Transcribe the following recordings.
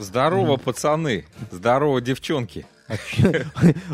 Здорово, пацаны. Здорово, девчонки.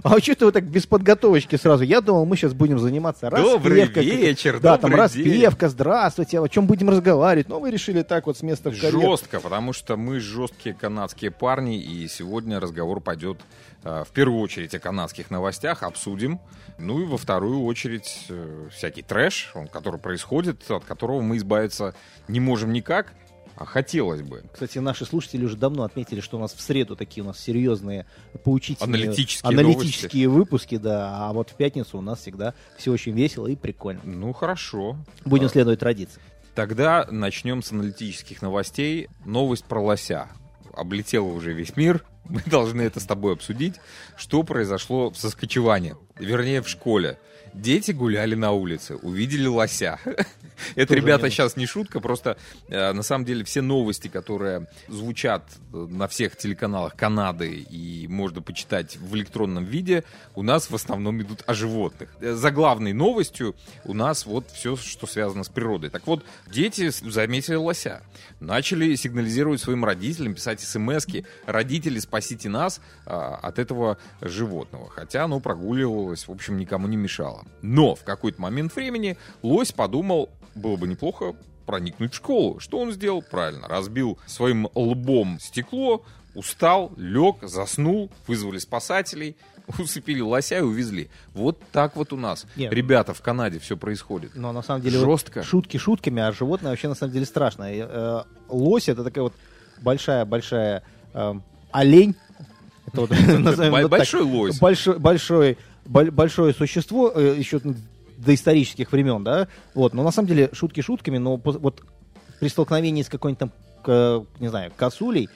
А что ты вот так без подготовочки сразу? Я думал, мы сейчас будем заниматься Добрый вечер, Да, там распевка, здравствуйте, о чем будем разговаривать. Но вы решили так вот с места в карьер. Жестко, потому что мы жесткие канадские парни, и сегодня разговор пойдет э, в первую очередь о канадских новостях, обсудим. Ну и во вторую очередь э, всякий трэш, который происходит, от которого мы избавиться не можем никак, а хотелось бы. Кстати, наши слушатели уже давно отметили, что у нас в среду такие у нас серьезные, поучительные, Аналитические аналитические выпуски, да. А вот в пятницу у нас всегда все очень весело и прикольно. Ну хорошо. Будем А, следовать традиции. Тогда начнем с аналитических новостей. Новость про лося. Облетела уже весь мир. Мы должны это с тобой обсудить. Что произошло в Соскочеване? Вернее, в школе. Дети гуляли на улице, увидели лося. Это, ребята, сейчас не шутка, просто э, на самом деле все новости, которые звучат э, на всех телеканалах Канады и можно почитать в электронном виде, у нас в основном идут о животных. Э, За главной новостью у нас вот все, что связано с природой. Так вот, дети заметили лося, начали сигнализировать своим родителям, писать смс родители, спасите нас а, от этого животного. Хотя оно прогуливалось, в общем, никому не мешало. Но в какой-то момент времени лось подумал, было бы неплохо проникнуть в школу. Что он сделал? Правильно, разбил своим лбом стекло, устал, лег, заснул, вызвали спасателей, усыпили лося и увезли. Вот так вот у нас. Нет. Ребята, в Канаде все происходит. Но на самом деле вот Жестко. шутки шутками, а животное вообще на самом деле страшное. И, э, Лось это такая вот большая-большая э, олень. Это вот, назовем Бо- вот так. большой лось. Большой, большой, боль- большое существо, э, еще до исторических времен, да. Вот, но на самом деле шутки шутками, но вот при столкновении с какой-нибудь там, к- не знаю, косулей,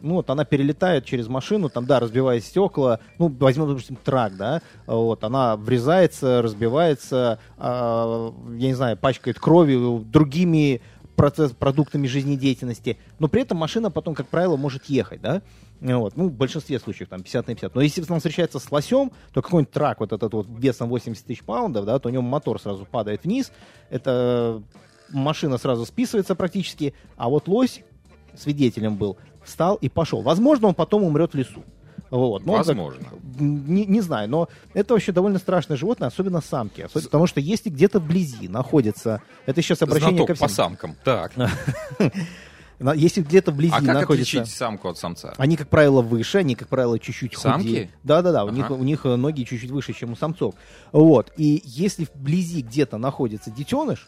ну вот она перелетает через машину, там, да, разбивая стекла, ну, возьмем, допустим, трак, да, вот, она врезается, разбивается, а, я не знаю, пачкает кровью, другими процесс, продуктами жизнедеятельности, но при этом машина потом, как правило, может ехать, да, вот, ну, в большинстве случаев, там, 50 на 50. Но если он встречается с лосем, то какой-нибудь трак вот этот вот весом 80 тысяч паундов, да, то у него мотор сразу падает вниз, это машина сразу списывается практически, а вот лось свидетелем был, встал и пошел. Возможно, он потом умрет в лесу. Вот. Но он так- Возможно. не, не знаю, но это вообще довольно страшное животное, особенно самки. Особенно- потому что если где-то вблизи находится... Это сейчас обращение Знаток ко всем. по самкам. Так. Если где-то вблизи А как находится... отличить самку от самца? Они, как правило, выше, они, как правило, чуть-чуть Самки? худее. Да-да-да, у, Ага. них, у них э, ноги чуть-чуть выше, чем у самцов. Вот. И если вблизи где-то находится детеныш,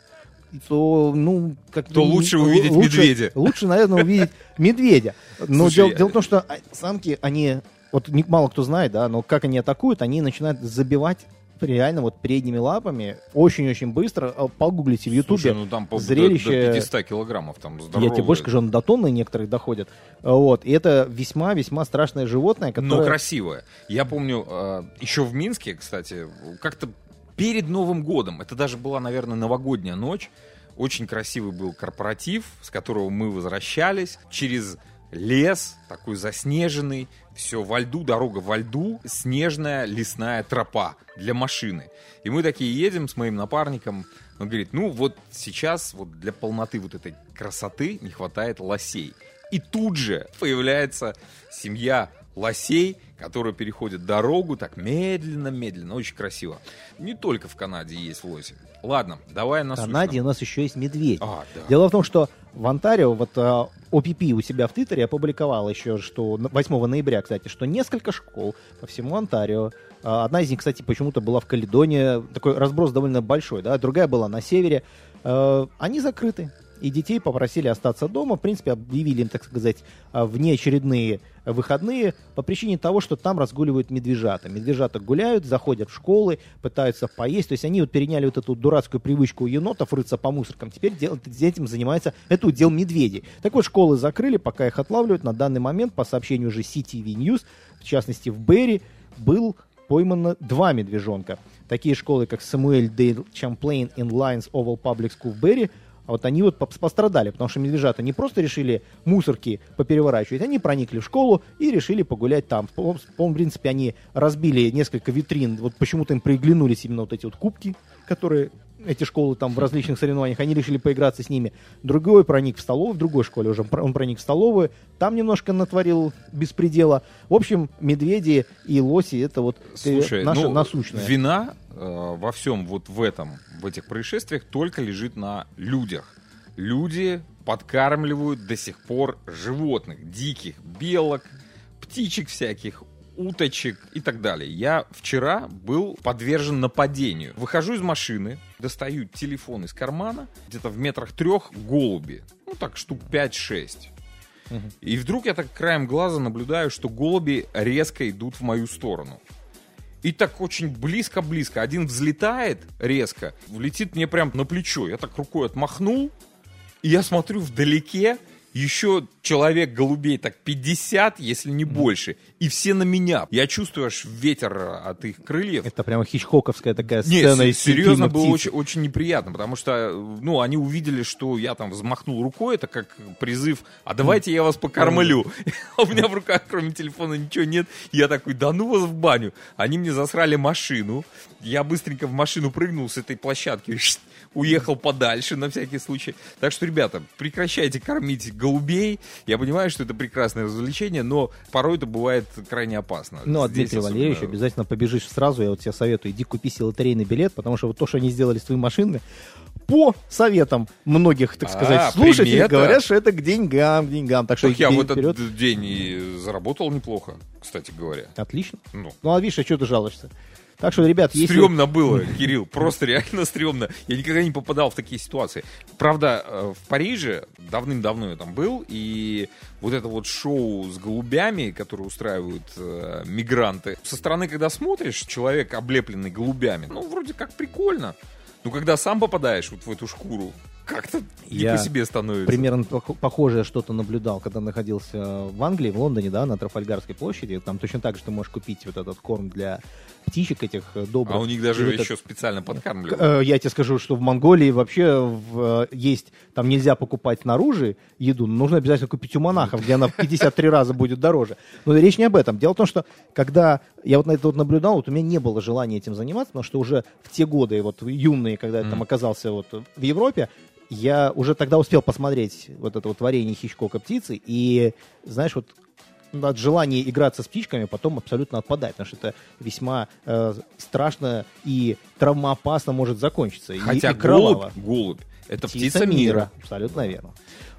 то, ну, как То лучше увидеть медведя. Лучше, наверное, увидеть медведя. Но Слушай, дело, я- дело в том, что а, самки, они, вот мало кто знает, да, но как они атакуют, они начинают забивать реально вот передними лапами очень-очень быстро. А, Погуглите в Ютубе. Ну там по- до- зрелище- до 500 килограммов там Я здоровые. тебе больше скажу, до тонны некоторых доходят. Вот. И это весьма-весьма страшное животное, которое... Но красивая. Я помню, э, еще в Минске, кстати, как-то перед Новым годом, это даже была, наверное, новогодняя ночь, очень красивый был корпоратив, с которого мы возвращались через лес, такой заснеженный, все во льду, дорога во льду, снежная лесная тропа для машины. И мы такие едем с моим напарником, он говорит, ну вот сейчас вот для полноты вот этой красоты не хватает лосей. И тут же появляется семья лосей, которые переходят дорогу так медленно-медленно, очень красиво. Не только в Канаде есть лоси. Ладно, давай на В Канаде у нас еще есть медведь. А, да. Дело в том, что в Онтарио, вот а, ОПП у себя в Твиттере опубликовал еще, что на- 8 ноября, кстати, что несколько школ по всему Онтарио, а, одна из них, кстати, почему-то была в Каледоне, такой разброс довольно большой, да, другая была на севере, э, они закрыты. И детей попросили остаться дома. В принципе, объявили им, так сказать, а, внеочередные выходные по причине того, что там разгуливают медвежата. Медвежата гуляют, заходят в школы, пытаются поесть. То есть они вот переняли вот эту дурацкую привычку у енотов рыться по мусоркам. Теперь дел- этим занимается, это удел медведей. Так вот, школы закрыли, пока их отлавливают. На данный момент, по сообщению уже CTV News, в частности в Берри, был поймано два медвежонка. Такие школы, как Самуэль Дейл Чамплейн и Lions Oval Public School в Берри, а вот они вот пострадали, потому что медвежата не просто решили мусорки попереворачивать, они проникли в школу и решили погулять там. По- по- В принципе, они разбили несколько витрин, вот почему-то им приглянулись именно вот эти вот кубки, которые эти школы там в различных соревнованиях, они решили поиграться с ними. Другой проник в столовую, в другой школе уже он проник в столовую, там немножко натворил беспредела. В общем, медведи и лоси это вот э, Слушай, наша ну, насущная. Вина э, во всем вот в этом, в этих происшествиях только лежит на людях. Люди подкармливают до сих пор животных, диких, белок, птичек всяких, уточек и так далее. Я вчера был подвержен нападению. Выхожу из машины, достаю телефон из кармана, где-то в метрах трех голуби. Ну так, штук 5-6. И вдруг я так краем глаза наблюдаю, что голуби резко идут в мою сторону. И так очень близко-близко. Один взлетает резко, влетит мне прям на плечо. Я так рукой отмахнул, и я смотрю вдалеке, еще человек голубей так 50, если не больше, и все на меня. Я чувствую аж ветер от их крыльев. Это прямо хичкоковская такая Нет, сцена из серьезно было очень, очень неприятно, потому что, ну, они увидели, что я там взмахнул рукой, это как призыв, а давайте я вас покормлю. А у меня в руках, кроме телефона, ничего нет. Я такой, да ну вас в баню. Они мне засрали машину. Я быстренько в машину прыгнул с этой площадки, уехал подальше на всякий случай. Так что, ребята, прекращайте кормить голубей. Я понимаю, что это прекрасное развлечение, но порой это бывает крайне опасно. Ну, а Здесь Дмитрий особенно- Валерьевич, обязательно побежишь сразу, я вот тебе советую, иди купи себе лотерейный билет, потому что вот то, что они сделали с твоей машиной, по советам многих, так А, сказать, слушателей, примета. говорят, что это к деньгам, к деньгам. Так что Так я иди в этот вперед. день и заработал неплохо, кстати говоря. Отлично. Ну, Ну, а видишь, а что ты жалуешься? Так что, ребят, если... Стремно было, Кирилл, просто реально стрёмно. Я никогда не попадал в такие ситуации. Правда, э, в Париже давным-давно я там был, и вот это вот шоу с голубями, которое устраивают э, мигранты, со стороны, когда смотришь, человек облепленный голубями, ну, вроде как прикольно. Но когда сам попадаешь вот в эту шкуру, как-то не Я по себе становится. примерно пох- похожее что-то наблюдал, когда находился в Англии, в Лондоне, да, на Трафальгарской площади. Там точно так же ты можешь купить вот этот корм для птичек этих э, добрых. А у них даже вот еще специально подкармливают. Э, Я тебе скажу, что в Монголии вообще в, э, есть, там нельзя покупать снаружи еду, но нужно обязательно купить у монахов, где она в 53 раза будет дороже. Но речь не об этом. Дело в том, что когда я вот на это вот наблюдал, вот у меня не было желания этим заниматься, потому что уже в те годы, вот юные, когда я там оказался вот в Европе, я уже тогда успел посмотреть вот это вот творение Хичкока птицы, и, знаешь, вот от желания играться с птичками потом абсолютно отпадает, потому что это весьма э, страшно и травмоопасно может закончиться. и- Хотя и, кроваво. голубь, голубь, это птица, мира. Абсолютно верно.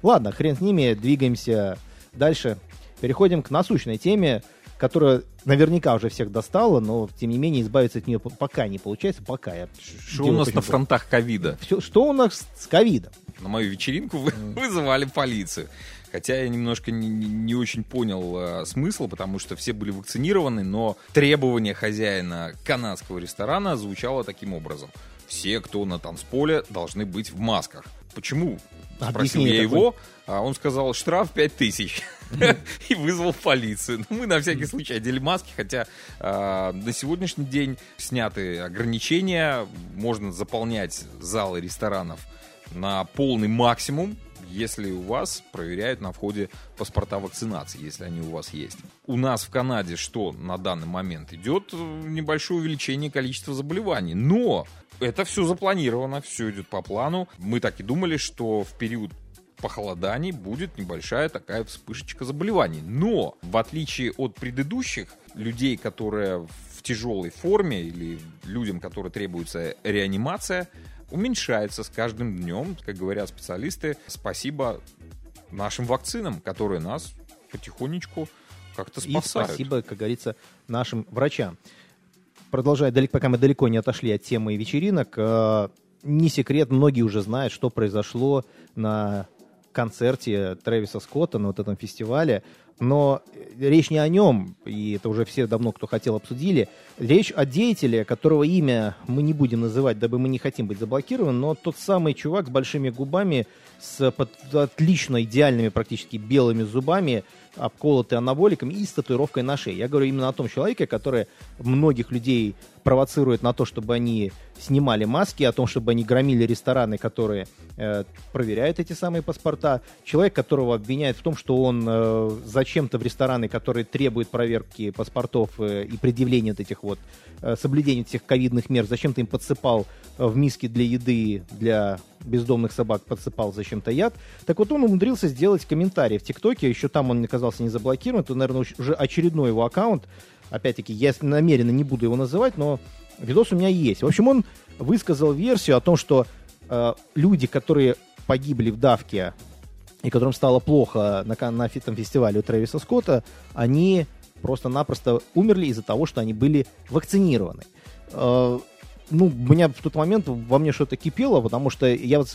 Ладно, хрен с ними, двигаемся дальше. Переходим к насущной теме, которая наверняка уже всех достала, но тем не менее избавиться от нее пока не получается. Пока я. Что у нас на фронтах ковида? Все, что у нас с ковидом? На мою вечеринку вы- вызывали полицию. Хотя я немножко не, не- не очень понял э, смысл, потому что все были вакцинированы, но требование хозяина канадского ресторана звучало таким образом. Все, кто на танцполе, должны быть в масках. Почему? Спросил я его, а он сказал, штраф 5000. И вызвал полицию. Ну, мы на всякий случай одели маски, хотя а, на сегодняшний день сняты ограничения, можно заполнять залы ресторанов на полный максимум, если у вас проверяют на входе паспорта вакцинации, если они у вас есть. У нас в Канаде что на данный момент идет небольшое увеличение количества заболеваний, но это все запланировано, все идет по плану. Мы так и думали, что в период похолоданий будет небольшая такая вспышечка заболеваний. Но, в отличие от предыдущих людей, которые в тяжелой форме или людям, которые требуется реанимация, уменьшается с каждым днем, как говорят специалисты, спасибо нашим вакцинам, которые нас потихонечку как-то И спасают. спасибо, как говорится, нашим врачам. Продолжая, далеко, пока мы далеко не отошли от темы вечеринок, э, не секрет, многие уже знают, что произошло на концерте Трэвиса Скотта на вот этом фестивале. Но речь не о нем, и это уже все давно, кто хотел, обсудили. Речь о деятеле, которого имя мы не будем называть, дабы мы не хотим быть заблокированы, но тот самый чувак с большими губами, с под- отлично идеальными практически белыми зубами, обколоты анаболиками и с татуировкой на шее. Я говорю именно о том человеке, который многих людей провоцирует на то, чтобы они снимали маски, о том, чтобы они громили рестораны, которые э, проверяют эти самые паспорта. Человек, которого обвиняют в том, что он э, зачем-то в рестораны, которые требуют проверки паспортов э, и предъявления вот этих вот э, соблюдения этих ковидных мер, зачем-то им подсыпал э, в миски для еды для бездомных собак, подсыпал зачем-то яд. Так вот он умудрился сделать комментарий в ТикТоке, еще там он оказался не заблокирован, это, наверное, уже очередной его аккаунт. Опять-таки, я намеренно не буду его называть, но видос у меня есть. В общем, он высказал версию о том, что э, люди, которые погибли в давке и которым стало плохо на, на этом фестивале у Трэвиса Скотта, они просто-напросто умерли из-за того, что они были вакцинированы. Э, ну, меня в тот момент во мне что-то кипело, потому что я вот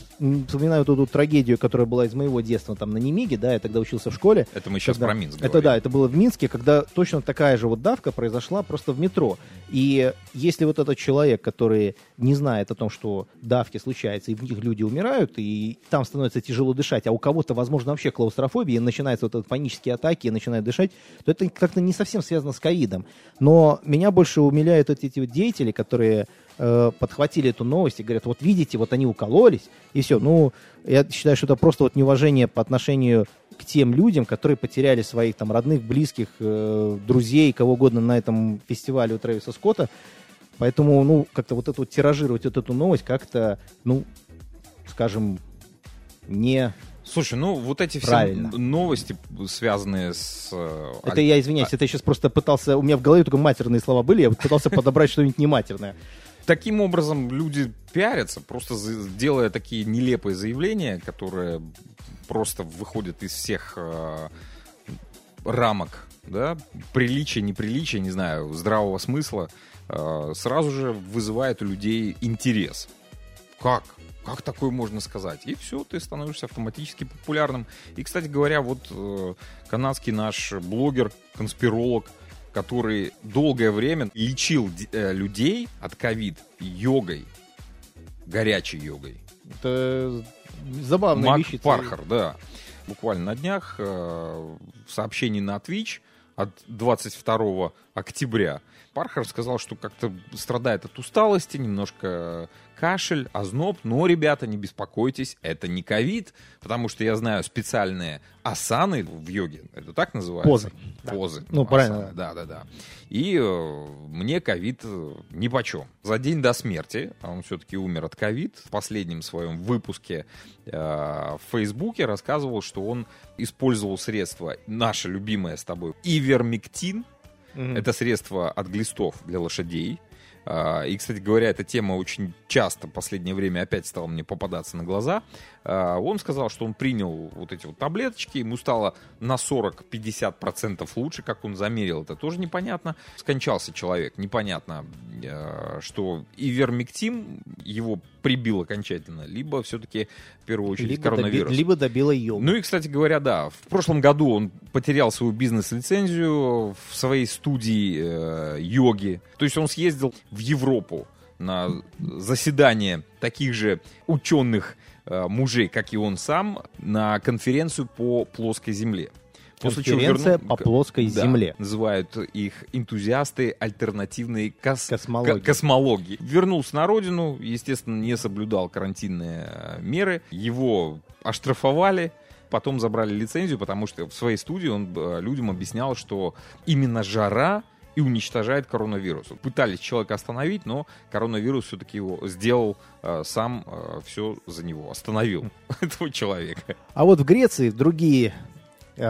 вспоминаю эту, эту трагедию, которая была из моего детства там на Немиге, да, я тогда учился в школе. Это мы сейчас когда, про Минск Это говорим. да, это было в Минске, когда точно такая же вот давка произошла просто в метро. И если вот этот человек, который не знает о том, что давки случаются, и в них люди умирают, и там становится тяжело дышать, а у кого-то, возможно, вообще клаустрофобия, и начинаются вот эти панические атаки, и начинает дышать, то это как-то не совсем связано с ковидом. Но меня больше умиляют вот эти вот деятели, которые э, подхватили эту новость и говорят, вот видите, вот они укололись, и все. Ну, я считаю, что это просто вот неуважение по отношению к тем людям, которые потеряли своих там родных, близких, э, друзей, кого угодно на этом фестивале у Трэвиса Скотта. Поэтому, ну, как-то вот это вот тиражировать вот эту новость как-то, ну, скажем, не... Слушай, ну вот эти все Правильно. новости, связанные с... э, Это я извиняюсь, это я сейчас просто пытался... У меня в голове только матерные слова были, я пытался подобрать что-нибудь нематерное. Таким образом люди пиарятся, просто делая такие нелепые заявления, которые просто выходят из всех э, рамок, да, приличия, неприличия, не знаю, здравого смысла, э, сразу же вызывает у людей интерес. Как? Как такое можно сказать? И все, ты становишься автоматически популярным. И, кстати говоря, вот э, канадский наш блогер, конспиролог, который долгое время лечил э, людей от ковид йогой, горячей йогой. Это забавная Мак вещь. Пархар, да. Буквально на днях э, в сообщении на Twitch от 22 октября Пархар сказал, что как-то страдает от усталости, немножко кашель, озноб, но, ребята, не беспокойтесь, это не ковид, потому что я знаю специальные асаны в йоге, это так называется? Позы. Да. Позы. Ну, правильно, асаны, Да, да, да. И э, мне ковид э, нипочем. За день до смерти, а он все-таки умер от ковид, в последнем своем выпуске э, в Фейсбуке рассказывал, что он использовал средство, наше любимое с тобой, ивермектин, Мгм. это средство от глистов для лошадей. А, И, кстати говоря, эта тема очень часто в последнее время опять стала мне попадаться на глаза. А, Он сказал, что он принял вот эти вот таблеточки, ему стало на 40-50% лучше, как он замерил, это тоже непонятно. Скончался человек, непонятно, э, что ивермектин его прибил окончательно, либо все-таки в первую очередь Либо, доби- коронавирус. либо добила ее. Ну и, кстати говоря, да, в прошлом году он потерял свою бизнес-лицензию в своей студии э, йоги. То есть он съездил в Европу на заседание таких же ученых э, мужей, как и он сам, на конференцию по плоской земле. После Конференция верну- по плоской Да, земле. Называют их энтузиасты альтернативной кос- Космологии. ко- космологии. Вернулся на родину, естественно, не соблюдал карантинные э, меры. Его оштрафовали, потом забрали лицензию, потому что в своей студии он э, людям объяснял, что именно жара и уничтожает коронавирус. Пытались человека остановить, но коронавирус все-таки его сделал э, сам, все за него, остановил этого человека. А вот в Греции другие э,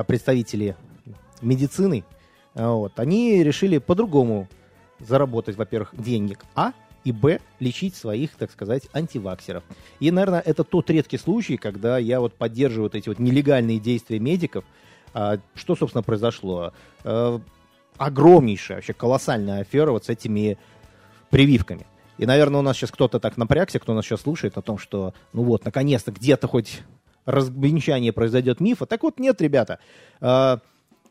представители медицины, э, вот, они решили по-другому заработать, во-первых, денег, а, и, б, лечить своих, так сказать, антиваксеров. И, наверное, это тот редкий случай, когда я вот поддерживаю вот эти вот нелегальные действия медиков. А, что, собственно, произошло? Э, огромнейшая, вообще колоссальная афера вот с этими прививками. И, наверное, у нас сейчас кто-то так напрягся, кто нас сейчас слушает о том, что, ну вот, наконец-то где-то хоть развенчание произойдет мифа. Так вот, нет, ребята. Э,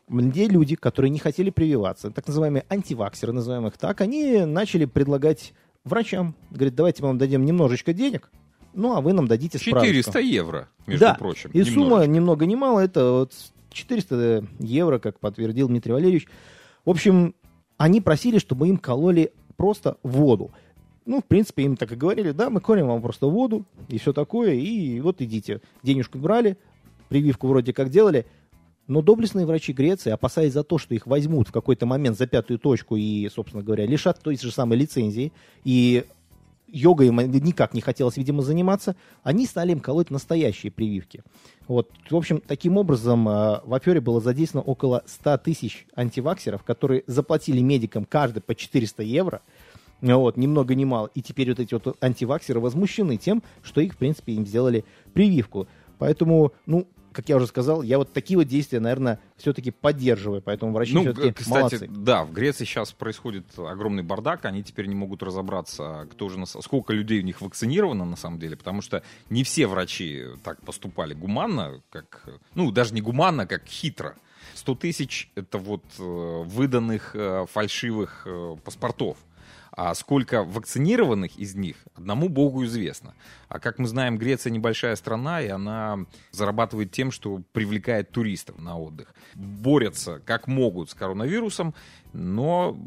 Где люди, которые не хотели прививаться, так называемые антиваксеры, называем их так, они начали предлагать врачам. Говорит, давайте мы вам дадим немножечко денег, ну, а вы нам дадите справочку. 400 евро, между Да, прочим. И сумма немножечко. ни много ни мало, это вот 400 евро, как подтвердил Дмитрий Валерьевич. В общем, они просили, чтобы им кололи просто воду. Ну, в принципе, им так и говорили, да, мы колем вам просто воду и все такое, и вот идите. Денежку брали, прививку вроде как делали, но доблестные врачи Греции, опасаясь за то, что их возьмут в какой-то момент за пятую точку и, собственно говоря, лишат той же самой лицензии, и йогой им никак не хотелось, видимо, заниматься, они стали им колоть настоящие прививки. Вот. В общем, таким образом э, в афере было задействовано около 100 тысяч антиваксеров, которые заплатили медикам каждый по 400 евро, вот, ни много ни мало. И теперь вот эти вот антиваксеры возмущены тем, что их, в принципе, им сделали прививку. Поэтому, ну, как я уже сказал, я вот такие вот действия, наверное, все-таки поддерживаю, поэтому врачи ну, все-таки кстати, молодцы. да, в Греции сейчас происходит огромный бардак, они теперь не могут разобраться, кто же, сколько людей у них вакцинировано на самом деле, потому что не все врачи так поступали гуманно, как, ну, даже не гуманно, как хитро. 100 тысяч — это вот э, выданных э, фальшивых э, паспортов. А сколько вакцинированных из них, одному богу известно. А как мы знаем, Греция небольшая страна, и она зарабатывает тем, что привлекает туристов на отдых. Борются как могут с коронавирусом, но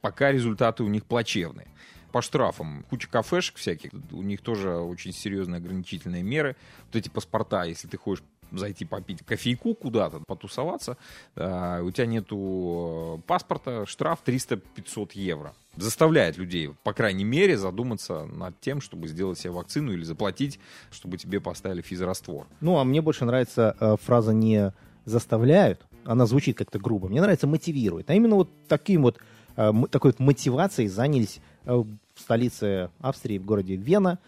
пока результаты у них плачевные по штрафам. Куча кафешек всяких, у них тоже очень серьезные ограничительные меры. Вот эти паспорта, если ты хочешь зайти попить кофейку куда-то, потусоваться, э, у тебя нету э, паспорта, штраф 300-500 евро. Заставляет людей, по крайней мере, задуматься над тем, чтобы сделать себе вакцину или заплатить, чтобы тебе поставили физраствор. Ну, а мне больше нравится э, фраза не заставляют, она звучит как-то грубо. Мне нравится мотивирует. А именно вот таким вот э, такой вот мотивацией занялись э, в столице Австрии, в городе Вена,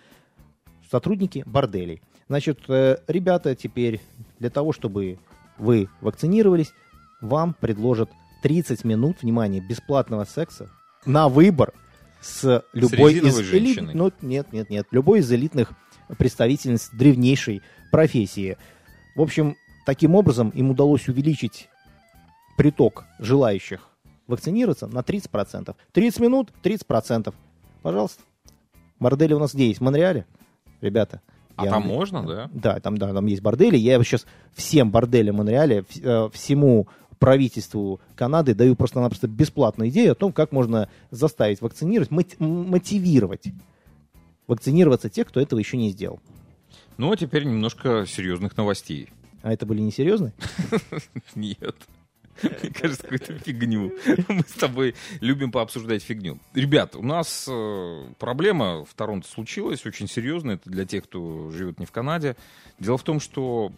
сотрудники борделей. Значит, э, ребята теперь для того, чтобы вы вакцинировались, вам предложат 30 минут, внимание, бесплатного секса на выбор с любой с из элит... ну, нет, нет, нет, любой из элитных представительниц древнейшей профессии. В общем, таким образом им удалось увеличить приток желающих вакцинироваться на 30%. 30 минут, 30%. Пожалуйста. Бордели у нас где есть? В Монреале? Ребята, а я, там можно, да? Да, там, да, там есть бордели. Я сейчас всем борделям Монреале, э, всему правительству Канады даю просто-напросто бесплатную идею о том, как можно заставить вакцинировать, мотивировать вакцинироваться тех, кто этого еще не сделал. Ну, а теперь немножко серьезных новостей. А это были не серьезные? Нет. Мне кажется, какую-то фигню. Мы с тобой любим пообсуждать фигню. Ребят, у нас э, проблема в Торонто случилась, очень серьезная. Это для тех, кто живет не в Канаде. Дело в том, что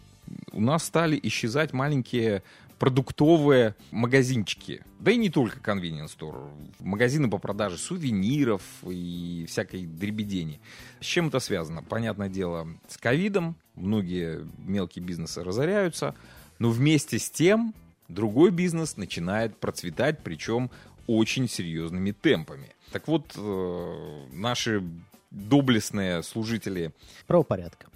у нас стали исчезать маленькие продуктовые магазинчики. Да и не только convenience store. Магазины по продаже сувениров и всякой дребедени. С чем это связано? Понятное дело, с ковидом. Многие мелкие бизнесы разоряются. Но вместе с тем другой бизнес начинает процветать, причем очень серьезными темпами. Так вот, э, наши доблестные служители... Правопорядка.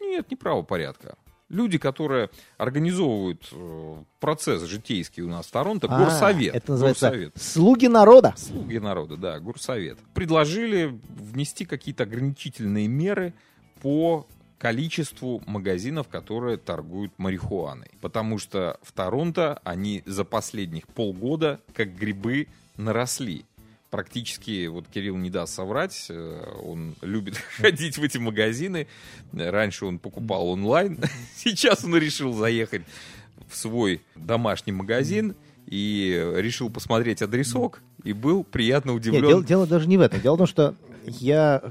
Нет, не правопорядка. Люди, которые организовывают э, процесс житейский у нас в Торонто, а, горсовет. Это называется горсовет. «Слуги народа». Слуги народа, да, горсовет. Предложили внести какие-то ограничительные меры по количеству магазинов, которые торгуют марихуаной. Потому что в Торонто они за последних полгода как грибы наросли. Практически, вот Кирилл не даст соврать, э, он любит ходить в эти магазины. Раньше он покупал онлайн, сейчас он решил заехать в свой домашний магазин и решил посмотреть адресок и был приятно удивлен. Нет, дело, дело даже не в этом. Дело в том, что я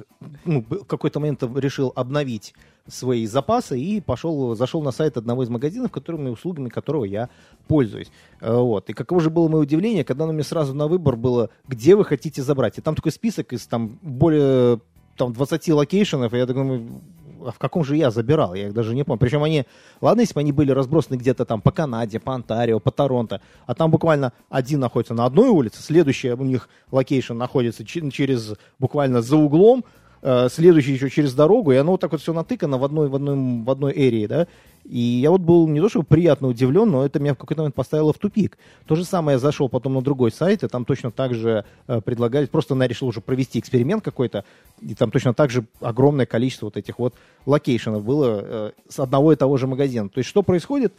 ну, в какой-то момент решил обновить свои запасы и пошел, зашел на сайт одного из магазинов, которыми услугами которого я пользуюсь. Э, вот. И каково же было мое удивление, когда у меня сразу на выбор было, где вы хотите забрать. И там такой список из там более там 20 location ов, и я думаю, а в каком же я забирал? Я их даже не помню. Причем они, ладно, если бы они были разбросаны где-то там по Канаде, по Онтарио, по Торонто, а там буквально один находится на одной улице, следующий у них location находится через буквально за углом, следующий еще через дорогу, и оно вот так вот все натыкано в одной, в одной, в одной area, да. И я вот был не то чтобы приятно удивлен, но это меня в какой-то момент поставило в тупик. То же самое я зашел потом на другой сайт, и там точно так же э, предлагали, просто я решил уже провести эксперимент какой-то, и там точно так же огромное количество вот этих вот location ов было э, с одного и того же магазина. То есть что происходит?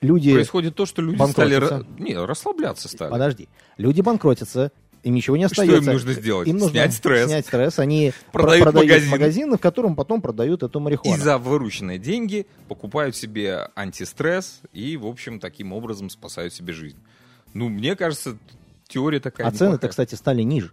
люди... Происходит то, что люди стали... Не, расслабляться стали. Подожди. Люди банкротятся, им ничего не Что остается. им нужно сделать? Им нужно Снять стресс. Снять стресс. Они Продают про- продают магазин. магазины, в котором потом продают эту И марихуану. за вырученные деньги покупают себе антистресс и, в общем, таким образом спасают себе жизнь. Ну, мне кажется, теория такая А цены-то, кстати, стали ниже.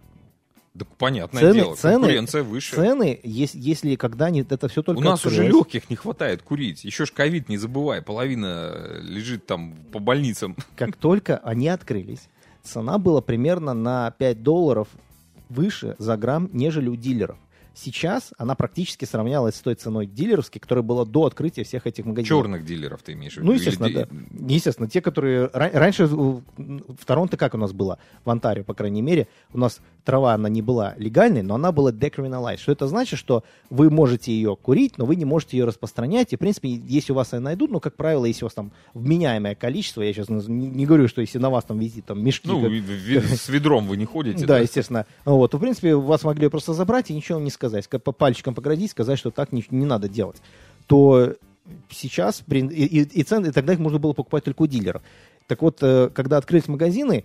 Да, понятное Цены- дело, цены- конкуренция выше. Цены, если, если когда-нибудь это все только У нас уже легких не хватает курить. Еще ж ковид, не забывай, половина лежит там по больницам. Как только они открылись, цена была примерно на 5 долларов выше за грамм, нежели у дилеров. Сейчас она практически сравнялась с той ценой дилеровской, которая была до открытия всех этих магазинов. Черных дилеров ты имеешь в виду? Ну, естественно, да. Естественно, те, которые... ра- Раньше в Торонто как у нас было? В Онтарио, по крайней мере, у нас трава, она не была легальной, но она была decriminalized. Что это значит? Что вы можете ее курить, но вы не можете ее распространять. И, в принципе, если у вас ее найдут, ну, как правило, если у вас там вменяемое количество, я сейчас не, не говорю, что если на вас там висит там мешки... Ну, как- с ведром вы не ходите. да, естественно. Вот, в принципе, вас могли просто забрать и ничего не сказать. По пальчикам поградить, сказать, что так не, не надо делать. То сейчас и, и- и цены, и тогда их можно было покупать только у дилеров. Так вот, э, когда открылись магазины,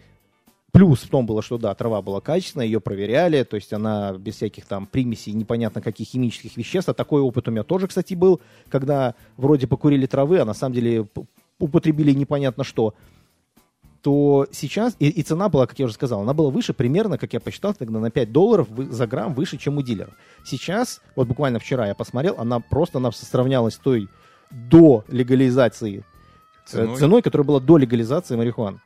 плюс в том было, что да, трава была качественная, ее проверяли, то есть она без всяких там примесей, непонятно каких химических веществ. А такой опыт у меня тоже, кстати, был, когда вроде покурили травы, а на самом деле употребили непонятно что то сейчас, и, и цена была, как я уже сказал, она была выше примерно, как я посчитал, тогда на 5 долларов за грамм выше, чем у дилеров. Сейчас, вот буквально вчера я посмотрел, она просто она сравнялась с той до легализации э, Ценой? ценой, которая была до легализации марихуаны.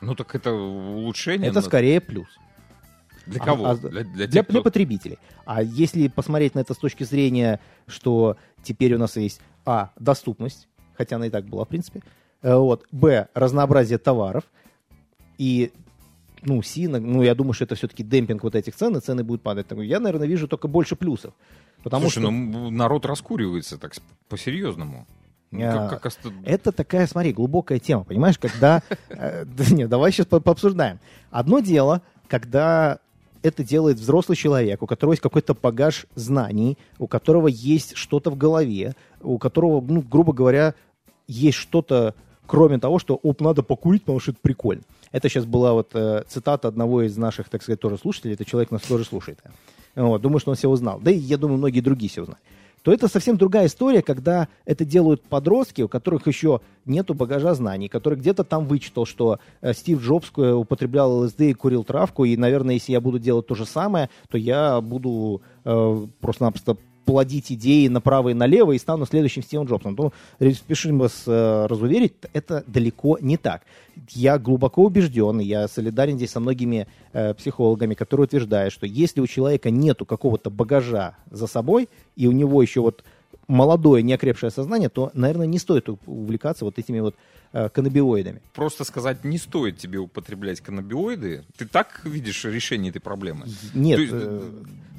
Ну, так это улучшение. Это но скорее плюс. Для А- кого? а для, для Для, для кто- потребителей. А если посмотреть на это с точки зрения, что теперь у нас есть, а, доступность, хотя она и так была, в принципе, э, вот, б, разнообразие товаров, и, ну, си, ну, я думаю, что это все-таки демпинг вот этих цен, и цены будут падать. Я, наверное, вижу только больше плюсов. Потому Слушай, что ну народ раскуривается так по-серьезному. Ну, Я- как- как это такая, смотри, глубокая тема, понимаешь, когда... э, нет, давай сейчас пообсуждаем. Одно дело, когда это делает взрослый человек, у которого есть какой-то багаж знаний, у которого есть что-то в голове, у которого, ну, грубо говоря, есть что-то, кроме того, что, оп, надо покурить, потому что это прикольно. Это сейчас была вот э, цитата одного из наших, так сказать, тоже слушателей, это человек нас тоже слушает. Вот, думаю, что он все узнал. Да и я думаю, многие другие все узнали то это совсем другая история, когда это делают подростки, у которых еще нету багажа знаний, который где-то там вычитал, что э, Стив Джобс э, употреблял ЛСД и курил травку, и, наверное, если я буду делать то же самое, то я буду э, просто-напросто плодить идеи направо и налево и стану следующим Стивом Джобсом. Ну, спешим вас э, разуверить, это далеко не так. Я глубоко убежден, я солидарен здесь со многими э, психологами, которые утверждают, что если у человека нету какого-то багажа за собой, и у него еще вот молодое, неокрепшее сознание, то, наверное, не стоит увлекаться вот этими вот э, каннабиоидами. Просто сказать, не стоит тебе употреблять каннабиоиды. Ты так видишь решение этой проблемы? Нет, есть, э,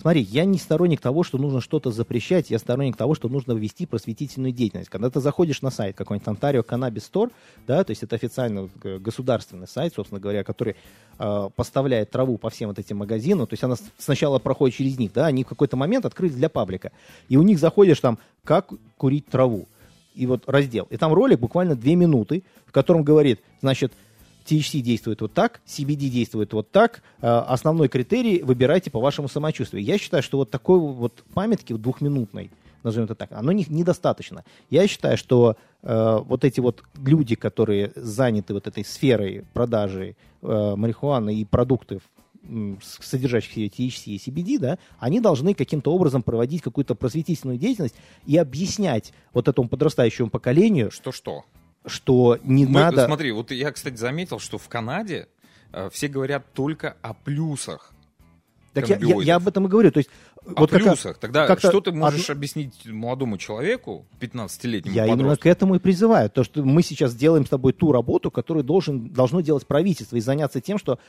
смотри, я не сторонник того, что нужно что-то запрещать, я сторонник того, что нужно ввести просветительную деятельность. Когда ты заходишь на сайт какой-нибудь Ontario Cannabis Store, да, то есть это официально э, государственный сайт, собственно говоря, который э, поставляет траву по всем вот этим магазинам, то есть она сначала проходит через них, да, они в какой-то момент открылись для паблика, и у них заходишь там, как курить траву, и вот раздел, и там ролик буквально две минуты, в котором говорит, значит, THC действует вот так, CBD действует вот так. э, Основной критерий выбирайте по вашему самочувствию. Я считаю, что вот такой вот памятки двухминутной, назовем это так, оно не, недостаточно. Я считаю, что э, вот эти вот люди, которые заняты вот этой сферой продажи э, марихуаны и продуктов, содержащих THC и CBD, да, они должны каким-то образом проводить какую-то просветительную деятельность и объяснять вот этому подрастающему поколению, Что-что? что не Мы- надо... Смотри, вот я, кстати, заметил, что в Канаде э, все говорят только о плюсах. Так я, я- я об этом и говорю. То есть, О вот как плюсах. Тогда как-то что ты можешь одно- объяснить молодому человеку, 15-летнему Я именно подростку? к этому и призываю. То, что мы сейчас делаем с тобой ту работу, которую должен, должно делать правительство, и заняться тем, что,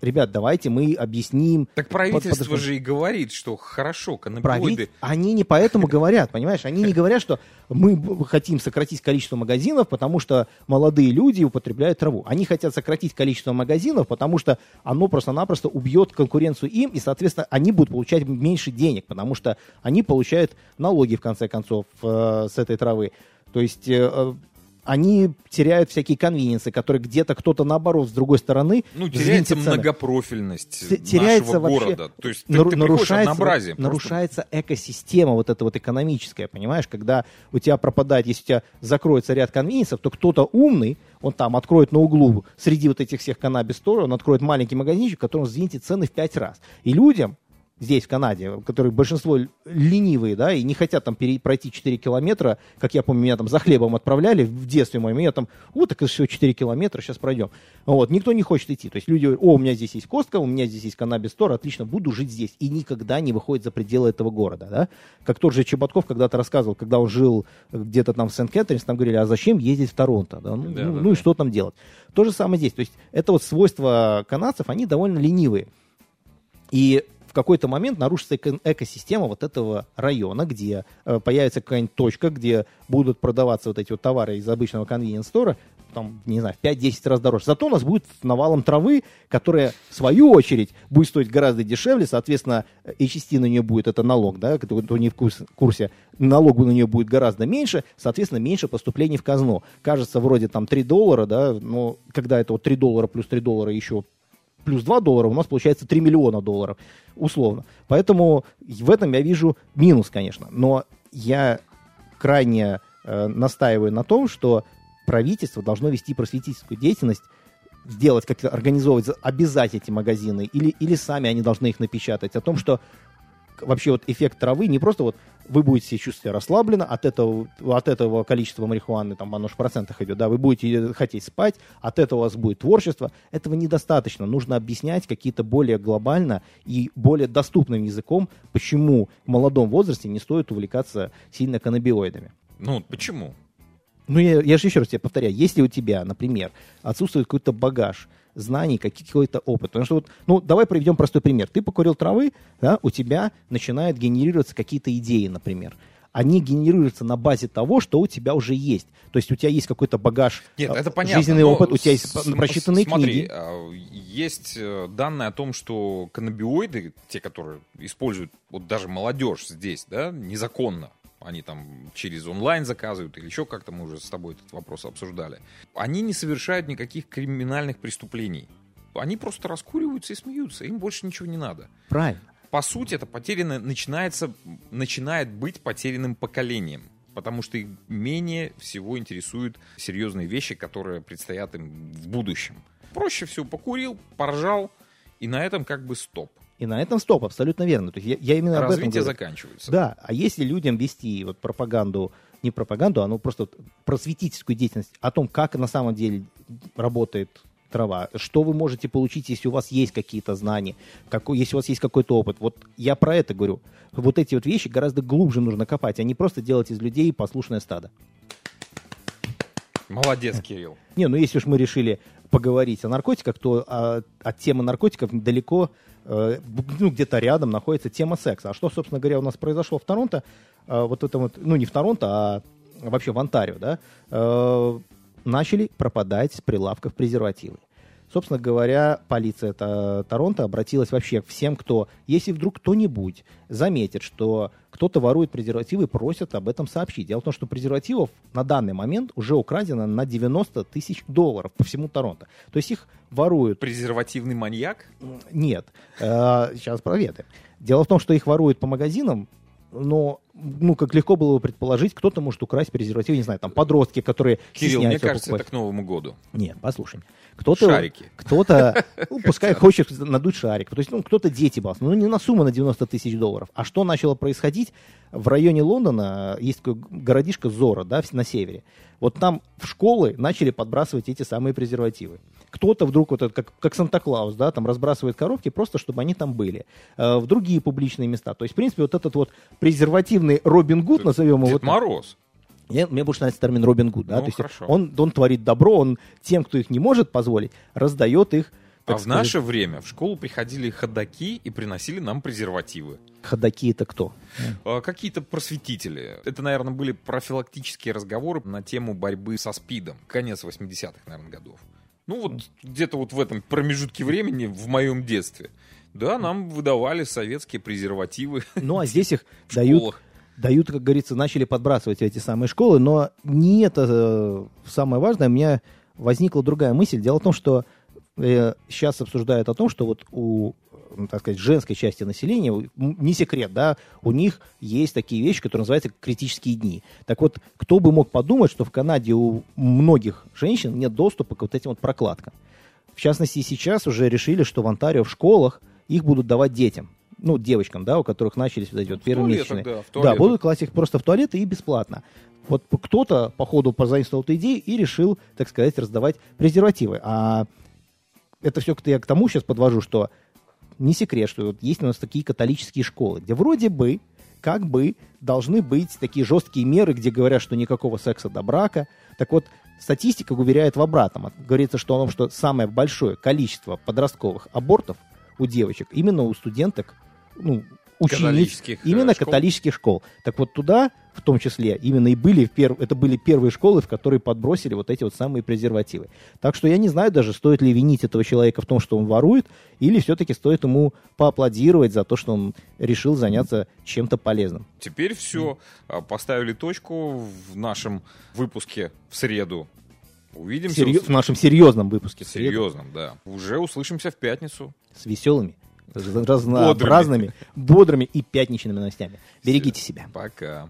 ребят, давайте мы объясним. Так правительство под- же и говорит, что хорошо, каннабиоиды... Они не поэтому говорят, понимаешь? Они не говорят, что мы хотим сократить количество магазинов, потому что молодые люди употребляют траву. Они хотят сократить количество магазинов, потому что оно просто-напросто убьет конкуренцию им, и, соответственно, они будут получать меньше денег, потому что они получают налоги, в конце концов, э, с этой травы. То есть э, э, они теряют всякие конвeniенсы, которые где-то кто-то наоборот с другой стороны. Ну, теряется многопрофильность теряется нашего вообще, города. То есть ты, ты нарушается, нарушается экосистема вот эта вот экономическая, понимаешь, когда у тебя пропадает, если у тебя закроется ряд конвениенсов, то кто-то умный, он там откроет на углу среди вот этих всех каннабис он откроет маленький магазинчик, в котором сдвинете цены в пять раз. И людям здесь, в Канаде, которые большинство ленивые, да, и не хотят там пере, пройти 4 километра, как я помню, меня там за хлебом отправляли в детстве моем, я там, вот так все 4 километра, сейчас пройдем. Вот, никто не хочет идти. То есть люди говорят, о, у меня здесь есть Костка, у меня здесь есть Канабис Стор, отлично, буду жить здесь. И никогда не выходит за пределы этого города, да. Как тот же Чеботков когда-то рассказывал, когда он жил где-то там в Сент-Кэтринс, там говорили, а зачем ездить в Торонто, да? Ну, да, ну, да, ну и что там делать? То же самое здесь. То есть это вот свойства канадцев, они довольно ленивые. И какой-то момент нарушится эко- экосистема вот этого района, где э, появится какая-нибудь точка, где будут продаваться вот эти вот товары из обычного convenience стора, там, не знаю, в 5-10 раз дороже. Зато у нас будет навалом травы, которая, в свою очередь, будет стоить гораздо дешевле, соответственно, HST на нее будет, это налог, да, кто, кто не в курсе, налог на нее будет гораздо меньше, соответственно, меньше поступлений в казну. Кажется, вроде там 3 доллара, да, но когда это вот 3 доллара плюс 3 доллара еще плюс 2 доллара, у нас получается 3 миллиона долларов, условно. Поэтому в этом я вижу минус, конечно. Но я крайне э, настаиваю на том, что правительство должно вести просветительскую деятельность, сделать, как организовывать, обязать эти магазины, или, или сами они должны их напечатать, о том, что вообще вот эффект травы не просто вот вы будете себя чувствовать расслабленно от этого, от этого количества марихуаны, там оно же в процентах идет, да, вы будете хотеть спать, от этого у вас будет творчество. Этого недостаточно. Нужно объяснять какие-то более глобально и более доступным языком, почему в молодом возрасте не стоит увлекаться сильно каннабиоидами. Ну, почему? Ну, я, я же еще раз тебе повторяю, если у тебя, например, отсутствует какой-то багаж, знаний, какой-то опыт. Потому что вот, ну, давай приведем простой пример. Ты покурил травы, да, у тебя начинают генерироваться какие-то идеи, например они генерируются на базе того, что у тебя уже есть. То есть у тебя есть какой-то багаж, Нет, это понятно, жизненный опыт, у тебя есть прочитанные смотри, книги. А, есть э, данные о том, что каннабиоиды, те, которые используют вот даже молодежь здесь, да, незаконно, они там через онлайн заказывают или еще как-то, мы уже с тобой этот вопрос обсуждали, они не совершают никаких криминальных преступлений. Они просто раскуриваются и смеются, им больше ничего не надо. Правильно. По сути, это потеряно, начинается, начинает быть потерянным поколением потому что их менее всего интересуют серьезные вещи, которые предстоят им в будущем. Проще всего покурил, поржал, и на этом как бы стоп. И на этом стоп, абсолютно верно. То есть я, я именно Развитие об этом говорю. заканчивается. Да, а если людям вести вот пропаганду, не пропаганду, а ну просто просветительскую деятельность о том, как на самом деле работает трава, что вы можете получить, если у вас есть какие-то знания, какой, если у вас есть какой-то опыт. Вот я про это говорю. Вот эти вот вещи гораздо глубже нужно копать, а не просто делать из людей послушное стадо. Молодец, Кирилл. Не, ну если уж мы решили поговорить о наркотиках, то а, от темы наркотиков далеко Э, ну, где-то рядом находится тема секса. А что, собственно говоря, у нас произошло в Торонто, э, вот это вот, ну, не в Торонто, а вообще в Онтарио, да, э, начали пропадать с прилавков презервативы. Собственно говоря, полиция Торонто обратилась вообще к всем, кто, если вдруг кто-нибудь заметит, что кто-то ворует презервативы, просят об этом сообщить. Дело в том, что презервативов на данный момент уже украдено на 90 тысяч долларов по всему Торонто. То есть их воруют. Презервативный маньяк? Нет. Сейчас проверим. Дело в том, что их воруют по магазинам но, ну, как легко было бы предположить, кто-то может украсть презерватив, не знаю, там, подростки, которые Кирилл, мне кажется, покупать. это к Новому году. Нет, послушай. Кто-то, Шарики. Кто-то, ну, пускай хочет надуть шарик. То есть, ну, кто-то дети бас. Ну, не на сумму на 90 тысяч долларов. А что начало происходить? В районе Лондона есть такой городишко Зора, да, на севере. Вот там в школы начали подбрасывать эти самые презервативы кто-то вдруг, вот это, как, как Санта-Клаус, да, там разбрасывает коробки просто, чтобы они там были. Э, в другие публичные места. То есть, в принципе, вот этот вот презервативный Робин Гуд, назовем его. Дед вот Мороз. Мне, мне больше нравится термин Робин Гуд. Да? Ну, То есть хорошо. он, он творит добро, он тем, кто их не может позволить, раздает их. А в наше время в школу приходили ходаки и приносили нам презервативы. Ходаки это кто? А, какие-то просветители. Это, наверное, были профилактические разговоры на тему борьбы со СПИДом. Конец 80-х, наверное, годов. Ну, вот где-то вот в этом промежутке времени, в моем детстве. Да, нам выдавали советские презервативы. Ну, а здесь их дают дают, как говорится, начали подбрасывать эти самые школы, но не это э, самое важное. У меня возникла другая мысль. Дело в том, что э, сейчас обсуждают о том, что вот у так сказать, женской части населения, не секрет, да, у них есть такие вещи, которые называются критические дни. Так вот, кто бы мог подумать, что в Канаде у многих женщин нет доступа к вот этим вот прокладкам. В частности, сейчас уже решили, что в Онтарио в школах их будут давать детям ну, девочкам, да, у которых начались вот эти вот первые месячные. Да, да, будут класть их просто в туалеты и бесплатно. Вот кто-то, по ходу, позаимствовал эту идею и решил, так сказать, раздавать презервативы. А это все я к тому сейчас подвожу, что не секрет, что вот есть у нас такие католические школы, где вроде бы, как бы, должны быть такие жесткие меры, где говорят, что никакого секса до брака. Так вот, статистика уверяет в обратном. Говорится, что, о том, что самое большое количество подростковых абортов у девочек именно у студенток ну, учениц э, именно школ. католических школ. Так вот туда, в том числе, именно и были, в перв... это были первые школы, в которые подбросили вот эти вот самые презервативы. Так что я не знаю даже, стоит ли винить этого человека в том, что он ворует, или все-таки стоит ему поаплодировать за то, что он решил заняться чем-то полезным. Теперь все. А, поставили точку в нашем выпуске в среду. Увидимся. Серьез... В нашем серьезном выпуске. Серьезном, да. Уже услышимся в пятницу. С веселыми разнообразными, бодрыми. бодрыми и пятничными новостями. Берегите себя. Пока.